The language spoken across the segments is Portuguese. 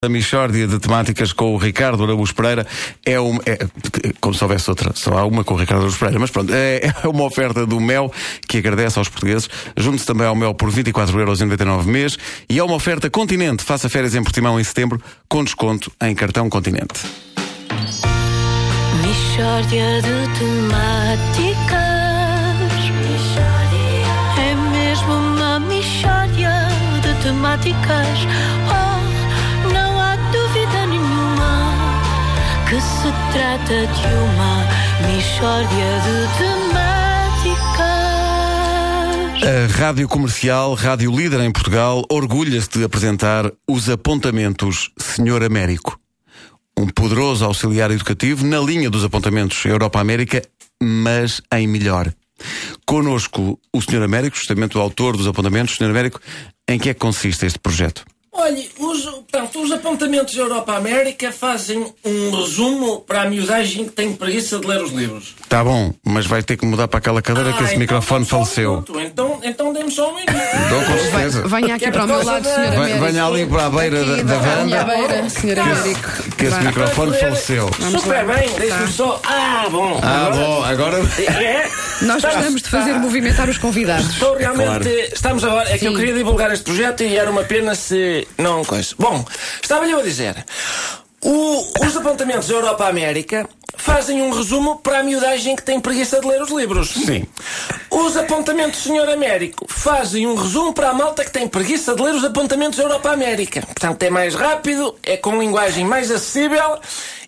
A Michórdia de temáticas com o Ricardo Araújo Pereira é uma. É, como se houvesse outra, só há uma com o Ricardo Araújo Pereira, mas pronto, é, é uma oferta do Mel que agradece aos portugueses. Junte-se também ao Mel por 24,99€ mês e é uma oferta Continente. Faça férias em Portimão em setembro com desconto em cartão Continente. Michórdia de temáticas. É mesmo uma michórdia de temáticas. Trata de uma michórdia de temáticas. A Rádio Comercial, rádio líder em Portugal, orgulha-se de apresentar os apontamentos Senhor Américo. Um poderoso auxiliar educativo na linha dos apontamentos Europa-América, mas em melhor. Conosco o Senhor Américo, justamente o autor dos apontamentos. Senhor Américo, em que é que consiste este projeto? Olhe, os, portanto, os apontamentos Europa-América fazem um resumo para a miudagem que tem preguiça de ler os livros. Tá bom, mas vai ter que mudar para aquela cadeira que esse então microfone um faleceu. minuto. Então, então dê-me só um minuto. Dou com certeza. Venha aqui para o meu lado. Venha- Américo. Venha ali para a beira da, Aqui, da minha varanda, beira, Sr. Américo. que esse Vá. microfone faleceu. Super bem, deixe-me só. Ah, bom. Ah, Agora- bom, agora. É? Nós Está- gostamos de fazer movimentar os convidados. Estou realmente. Estamos agora. É que eu queria divulgar este projeto e era uma pena se. Não, coisa. Bom, estava-lhe eu a dizer. O- os apontamentos Europa-América fazem um resumo para a miudagem que tem preguiça de ler os livros. Sim. Os apontamentos Senhor Américo fazem um resumo para a malta que tem preguiça de ler os apontamentos Europa-América. Portanto, é mais rápido, é com linguagem mais acessível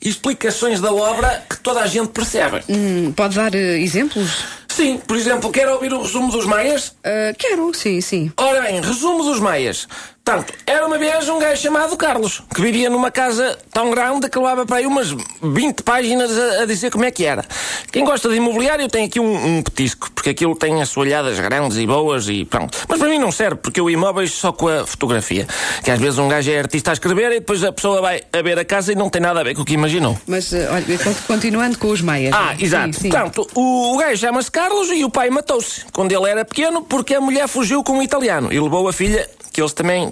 e explicações da obra que toda a gente percebe. Hum, pode dar eh, exemplos? Sim, por exemplo, quer ouvir o resumo dos Maias? Ah, quero, sim, sim. Ora bem, resumo dos Maias. Portanto, era uma vez um gajo chamado Carlos, que vivia numa casa tão grande que levava para aí umas 20 páginas a, a dizer como é que era. Quem gosta de imobiliário tem aqui um, um petisco, porque aquilo tem assoalhadas grandes e boas e pronto. Mas para mim não serve, porque eu imóveis só com a fotografia. Que às vezes um gajo é artista a escrever e depois a pessoa vai a ver a casa e não tem nada a ver com o que imaginou. Mas, eh, olha, con- continuando com os meias. Ah, exato. Sim, sim. Portanto, o, o gajo chama-se Carlos e o pai matou-se quando ele era pequeno porque a mulher fugiu com um italiano e levou a filha que eles também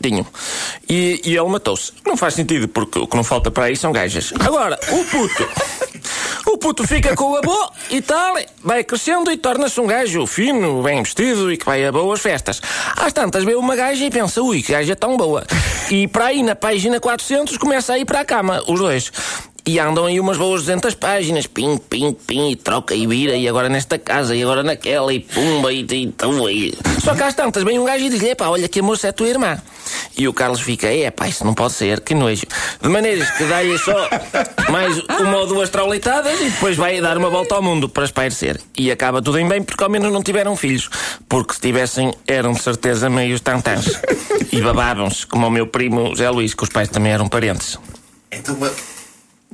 E, e ele matou-se. Não faz sentido, porque o que não falta para aí são gajas. Agora, o puto. O puto fica com o avô e tal, vai crescendo e torna-se um gajo fino, bem vestido e que vai a boas festas. Às tantas vê uma gaja e pensa, ui, que gaja tão boa. E para aí, na página 400, começa a ir para a cama, os dois. E andam aí umas boas 200 páginas, pim, pim, pim, e troca e vira, e agora nesta casa, e agora naquela, e pumba, e, então, e... Só que às tantas vem um gajo e diz-lhe, epá, olha que a moça é tua irmã. E o Carlos fica, é pá, isso não pode ser, que nojo. De maneiras que dá-lhe só mais uma ou duas traulitadas e depois vai dar uma volta ao mundo para espairecer. E acaba tudo em bem porque ao menos não tiveram filhos. Porque se tivessem, eram de certeza meios tantãs. E babavam-se, como o meu primo Zé Luís, que os pais também eram parentes. Então,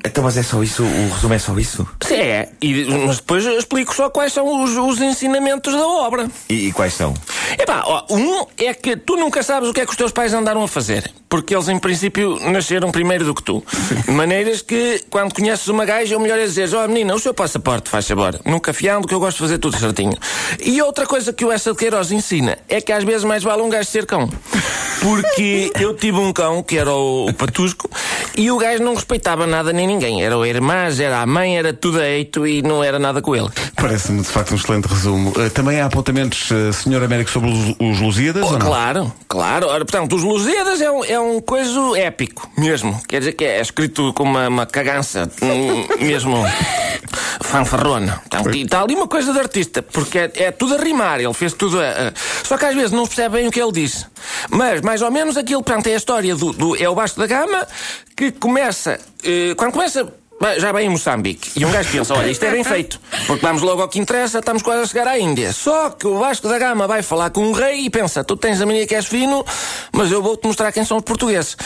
então, mas é só isso? O resumo é só isso? Sim, é. E, mas depois eu explico só quais são os, os ensinamentos da obra. E, e quais são? Epá, ó, um é que tu nunca sabes o que é que os teus pais andaram a fazer. Porque eles, em princípio, nasceram primeiro do que tu. De maneiras que, quando conheces uma gaja, o melhor é dizer: Ó, menina, o seu passaporte, faz favor. Nunca fiando, que eu gosto de fazer tudo certinho. E outra coisa que o Essa de Queiroz ensina é que às vezes mais vale um gajo ser cão. Porque eu tive um cão, que era o, o Patusco, e o gajo não respeitava nada nem ninguém. Era o irmã, era a mãe, era tudo eito e não era nada com ele. Parece-me de facto um excelente resumo. Eh, Também há apontamentos, eh, Senhor Américo, sobre os, os Lusíadas ou não? Claro, claro. Ora, portanto, os Lusíadas é um, é um coisa épico, mesmo. Quer dizer que é escrito com uma, uma cagança, hum, mesmo fanfarrona. Portanto, e está ali uma coisa de artista, porque é, é tudo a rimar, ele fez tudo a, a- Só que às vezes não se percebe bem o que ele disse. Mas, mais ou menos, aquilo, portanto, é a história do... do- é o Vasco da Gama que começa... eh, quando começa... Já bem em Moçambique. E um gajo pensa: olha, isto é bem feito. Porque vamos logo ao que interessa, estamos quase a chegar à Índia. Só que o Vasco da Gama vai falar com um rei e pensa: tu tens a mania que és fino, mas eu vou-te mostrar quem são os portugueses.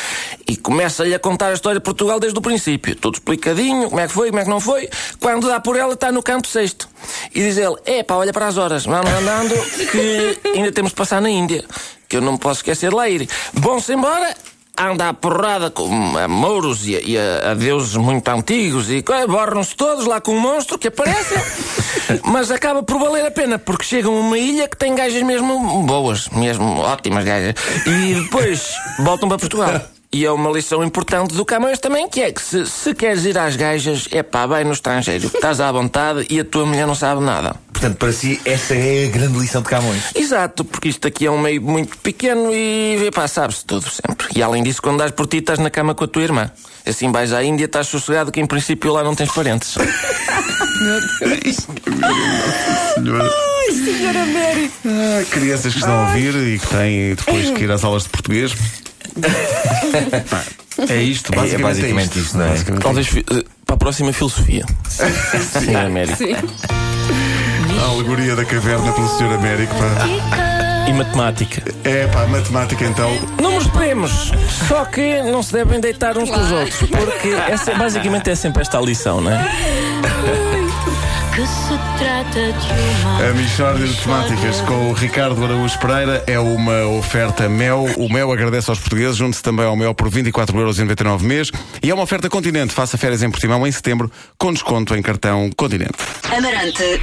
E começa-lhe a contar a história de Portugal desde o princípio. Tudo explicadinho, como é que foi, como é que não foi. Quando dá por ela, está no canto sexto. E diz ele: epá, olha para as horas, vamos andando, que ainda temos de passar na Índia. Que eu não posso esquecer de lá ir. Vão-se embora anda à porrada com a mouros e a, e a- a deuses muito antigos e borram-se todos lá com um monstro que aparece, mas acaba por valer a pena porque chegam a uma ilha que tem gajas mesmo boas, mesmo ótimas gajas, e depois voltam para Portugal. E é uma lição importante do Camões também, que é que se, se queres ir às gajas, é pá, vai no estrangeiro. Estás à vontade e a tua mulher não sabe nada. Portanto, para si, essa é a grande lição de Camões. Exato, porque isto aqui é um meio muito pequeno e, pá, sabes tudo sempre. E além disso, quando dás por ti, estás na cama com a tua irmã. Assim vais à Índia, estás sossegado que em princípio lá não tens parentes. Senhora. Senhora Mary. Ah, crianças que estão a ouvir e que têm depois que ir às aulas de português. É isto, É, é basicamente. basicamente isto. isto, não é? Basicamente Talvez eh, para a próxima filosofia. Sim, América. Sim. A alegoria da caverna pelo Sr. Américo. Pá. E matemática. É pá, matemática então. Números primos, só que não se devem deitar uns com os outros, porque essa, basicamente é sempre esta a lição, não é? Que se trata de uma A Michórdia de Temáticas com o Ricardo Araújo Pereira é uma oferta Mel. O Mel agradece aos portugueses, junte-se também ao Mel por 24,99€ mês. E é uma oferta Continente. Faça férias em Portimão em setembro, com desconto em cartão Continente. Amarante,